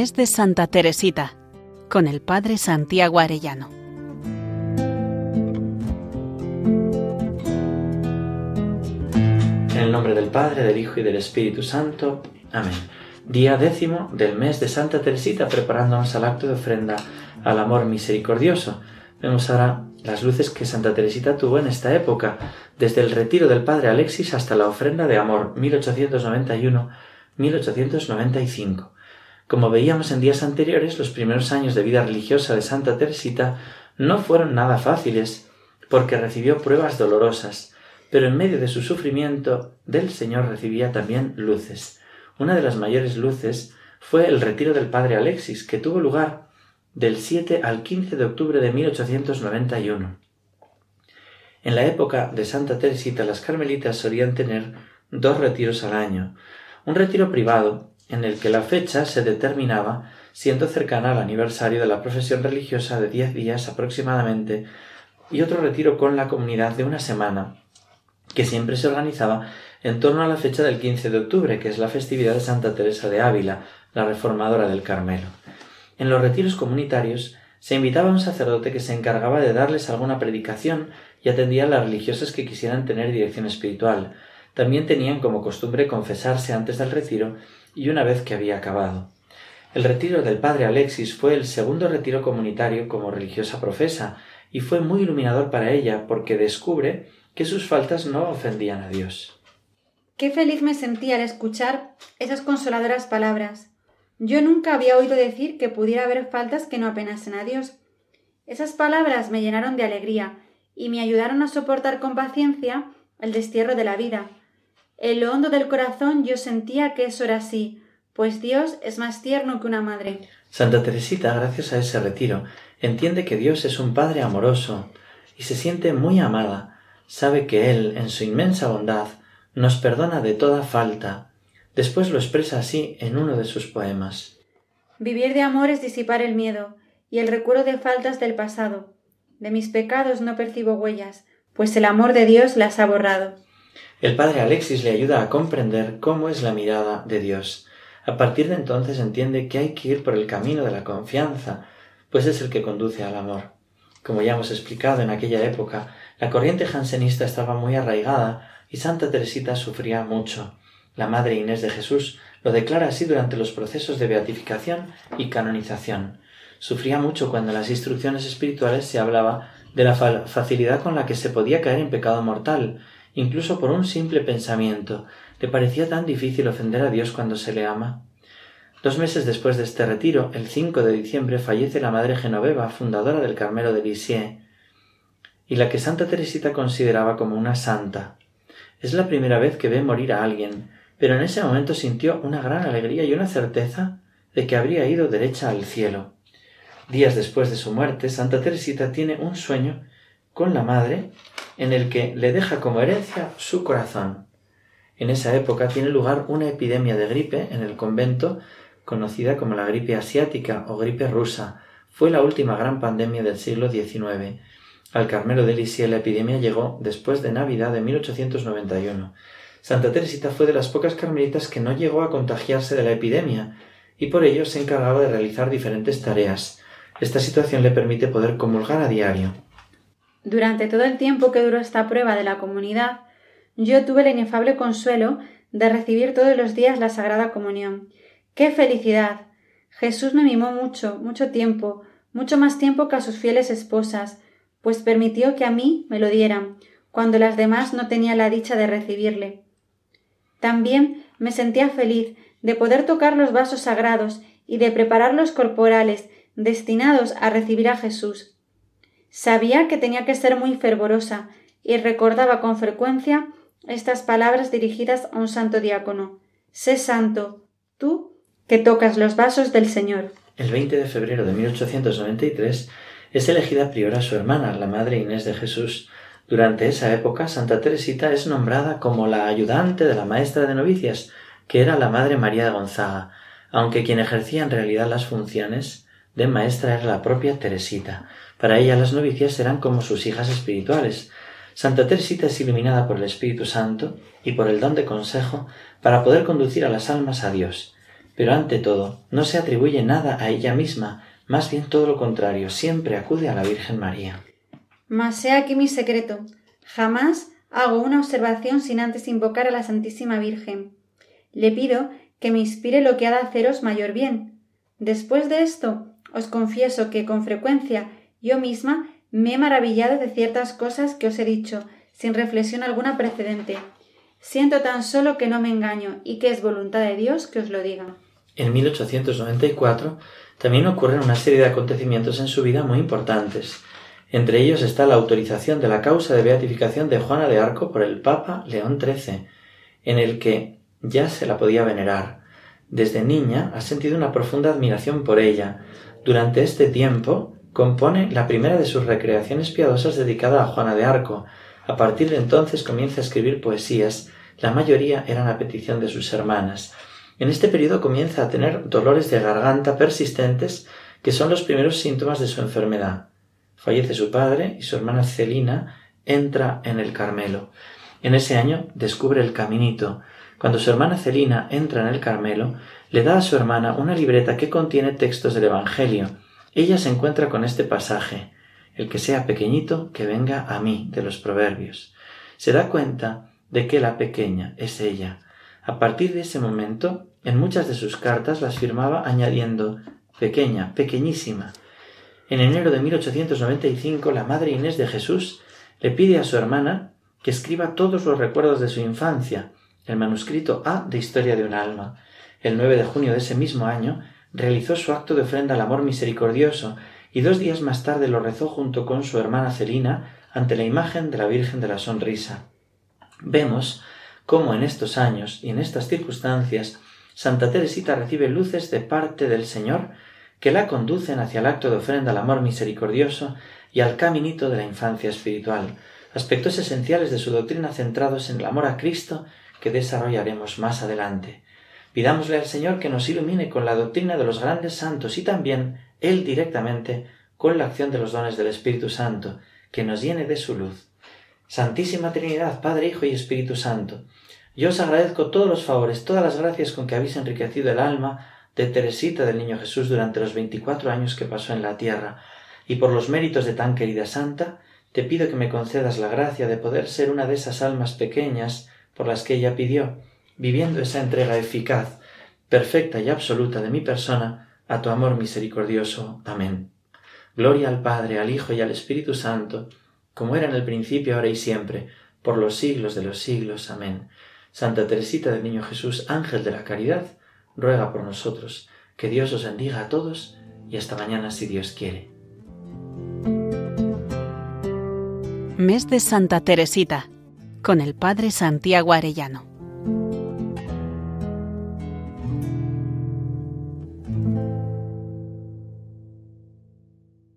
mes de Santa Teresita con el Padre Santiago Arellano. En el nombre del Padre, del Hijo y del Espíritu Santo. Amén. Día décimo del mes de Santa Teresita, preparándonos al acto de ofrenda al amor misericordioso. Vemos ahora las luces que Santa Teresita tuvo en esta época, desde el retiro del Padre Alexis hasta la ofrenda de amor 1891-1895. Como veíamos en días anteriores, los primeros años de vida religiosa de Santa Teresita no fueron nada fáciles, porque recibió pruebas dolorosas, pero en medio de su sufrimiento del Señor recibía también luces. Una de las mayores luces fue el retiro del Padre Alexis, que tuvo lugar del 7 al 15 de octubre de 1891. En la época de Santa Teresita las carmelitas solían tener dos retiros al año, un retiro privado en el que la fecha se determinaba siendo cercana al aniversario de la profesión religiosa de diez días aproximadamente, y otro retiro con la comunidad de una semana, que siempre se organizaba en torno a la fecha del 15 de octubre, que es la festividad de Santa Teresa de Ávila, la reformadora del Carmelo. En los retiros comunitarios se invitaba a un sacerdote que se encargaba de darles alguna predicación y atendía a las religiosas que quisieran tener dirección espiritual. También tenían como costumbre confesarse antes del retiro y una vez que había acabado. El retiro del padre Alexis fue el segundo retiro comunitario como religiosa profesa, y fue muy iluminador para ella porque descubre que sus faltas no ofendían a Dios. Qué feliz me sentí al escuchar esas consoladoras palabras. Yo nunca había oído decir que pudiera haber faltas que no apenasen a Dios. Esas palabras me llenaron de alegría y me ayudaron a soportar con paciencia el destierro de la vida, en lo hondo del corazón yo sentía que eso era así, pues Dios es más tierno que una madre. Santa Teresita, gracias a ese retiro, entiende que Dios es un Padre amoroso y se siente muy amada. Sabe que Él, en su inmensa bondad, nos perdona de toda falta. Después lo expresa así en uno de sus poemas. Vivir de amor es disipar el miedo y el recuerdo de faltas del pasado. De mis pecados no percibo huellas, pues el amor de Dios las ha borrado. El padre Alexis le ayuda a comprender cómo es la mirada de Dios. A partir de entonces entiende que hay que ir por el camino de la confianza, pues es el que conduce al amor. Como ya hemos explicado en aquella época, la corriente jansenista estaba muy arraigada y Santa Teresita sufría mucho. La Madre Inés de Jesús lo declara así durante los procesos de beatificación y canonización. Sufría mucho cuando en las instrucciones espirituales se hablaba de la facilidad con la que se podía caer en pecado mortal incluso por un simple pensamiento. ¿Le parecía tan difícil ofender a Dios cuando se le ama? Dos meses después de este retiro, el 5 de diciembre, fallece la madre Genoveva, fundadora del Carmelo de Lisieux, y la que Santa Teresita consideraba como una santa. Es la primera vez que ve morir a alguien, pero en ese momento sintió una gran alegría y una certeza de que habría ido derecha al cielo. Días después de su muerte, Santa Teresita tiene un sueño con la madre en el que le deja como herencia su corazón. En esa época tiene lugar una epidemia de gripe en el convento conocida como la gripe asiática o gripe rusa. Fue la última gran pandemia del siglo XIX. Al Carmelo de Lisieux la epidemia llegó después de Navidad de 1891. Santa Teresita fue de las pocas carmelitas que no llegó a contagiarse de la epidemia y por ello se encargaba de realizar diferentes tareas. Esta situación le permite poder comulgar a diario. Durante todo el tiempo que duró esta prueba de la comunidad, yo tuve el inefable consuelo de recibir todos los días la Sagrada Comunión. ¡Qué felicidad! Jesús me mimó mucho, mucho tiempo, mucho más tiempo que a sus fieles esposas, pues permitió que a mí me lo dieran, cuando las demás no tenían la dicha de recibirle. También me sentía feliz de poder tocar los vasos sagrados y de preparar los corporales destinados a recibir a Jesús. Sabía que tenía que ser muy fervorosa y recordaba con frecuencia estas palabras dirigidas a un santo diácono. Sé santo, tú que tocas los vasos del Señor. El 20 de febrero de 1893 es elegida priora su hermana, la Madre Inés de Jesús. Durante esa época, Santa Teresita es nombrada como la ayudante de la maestra de novicias, que era la Madre María de Gonzaga, aunque quien ejercía en realidad las funciones de maestra era la propia Teresita. Para ella las novicias eran como sus hijas espirituales. Santa Teresita es iluminada por el Espíritu Santo y por el don de consejo para poder conducir a las almas a Dios. Pero ante todo, no se atribuye nada a ella misma, más bien todo lo contrario, siempre acude a la Virgen María. Mas sea aquí mi secreto. Jamás hago una observación sin antes invocar a la Santísima Virgen. Le pido que me inspire lo que ha de haceros mayor bien. Después de esto, os confieso que con frecuencia yo misma me he maravillado de ciertas cosas que os he dicho, sin reflexión alguna precedente. Siento tan solo que no me engaño y que es voluntad de Dios que os lo diga. En 1894 también ocurren una serie de acontecimientos en su vida muy importantes. Entre ellos está la autorización de la causa de beatificación de Juana de Arco por el Papa León XIII, en el que ya se la podía venerar. Desde niña ha sentido una profunda admiración por ella. Durante este tiempo compone la primera de sus recreaciones piadosas dedicada a Juana de Arco. A partir de entonces comienza a escribir poesías, la mayoría eran a petición de sus hermanas. En este periodo comienza a tener dolores de garganta persistentes que son los primeros síntomas de su enfermedad. Fallece su padre y su hermana Celina entra en el Carmelo. En ese año descubre el caminito. Cuando su hermana Celina entra en el Carmelo, le da a su hermana una libreta que contiene textos del Evangelio. Ella se encuentra con este pasaje El que sea pequeñito, que venga a mí, de los Proverbios. Se da cuenta de que la pequeña es ella. A partir de ese momento, en muchas de sus cartas las firmaba añadiendo pequeña, pequeñísima. En enero de 1895, la madre Inés de Jesús le pide a su hermana que escriba todos los recuerdos de su infancia, el manuscrito A de Historia de un alma. El 9 de junio de ese mismo año realizó su acto de ofrenda al amor misericordioso y dos días más tarde lo rezó junto con su hermana Celina ante la imagen de la Virgen de la Sonrisa. Vemos cómo en estos años y en estas circunstancias Santa Teresita recibe luces de parte del Señor que la conducen hacia el acto de ofrenda al amor misericordioso y al caminito de la infancia espiritual, aspectos esenciales de su doctrina centrados en el amor a Cristo que desarrollaremos más adelante. Pidámosle al Señor que nos ilumine con la doctrina de los grandes santos y también Él directamente con la acción de los dones del Espíritu Santo, que nos llene de su luz. Santísima Trinidad, Padre, Hijo y Espíritu Santo, yo os agradezco todos los favores, todas las gracias con que habéis enriquecido el alma de Teresita del Niño Jesús durante los veinticuatro años que pasó en la tierra, y por los méritos de tan querida santa, te pido que me concedas la gracia de poder ser una de esas almas pequeñas por las que ella pidió, viviendo esa entrega eficaz, perfecta y absoluta de mi persona a tu amor misericordioso. Amén. Gloria al Padre, al Hijo y al Espíritu Santo, como era en el principio, ahora y siempre, por los siglos de los siglos. Amén. Santa Teresita del Niño Jesús, Ángel de la Caridad, ruega por nosotros. Que Dios os bendiga a todos y hasta mañana si Dios quiere. Mes de Santa Teresita con el Padre Santiago Arellano.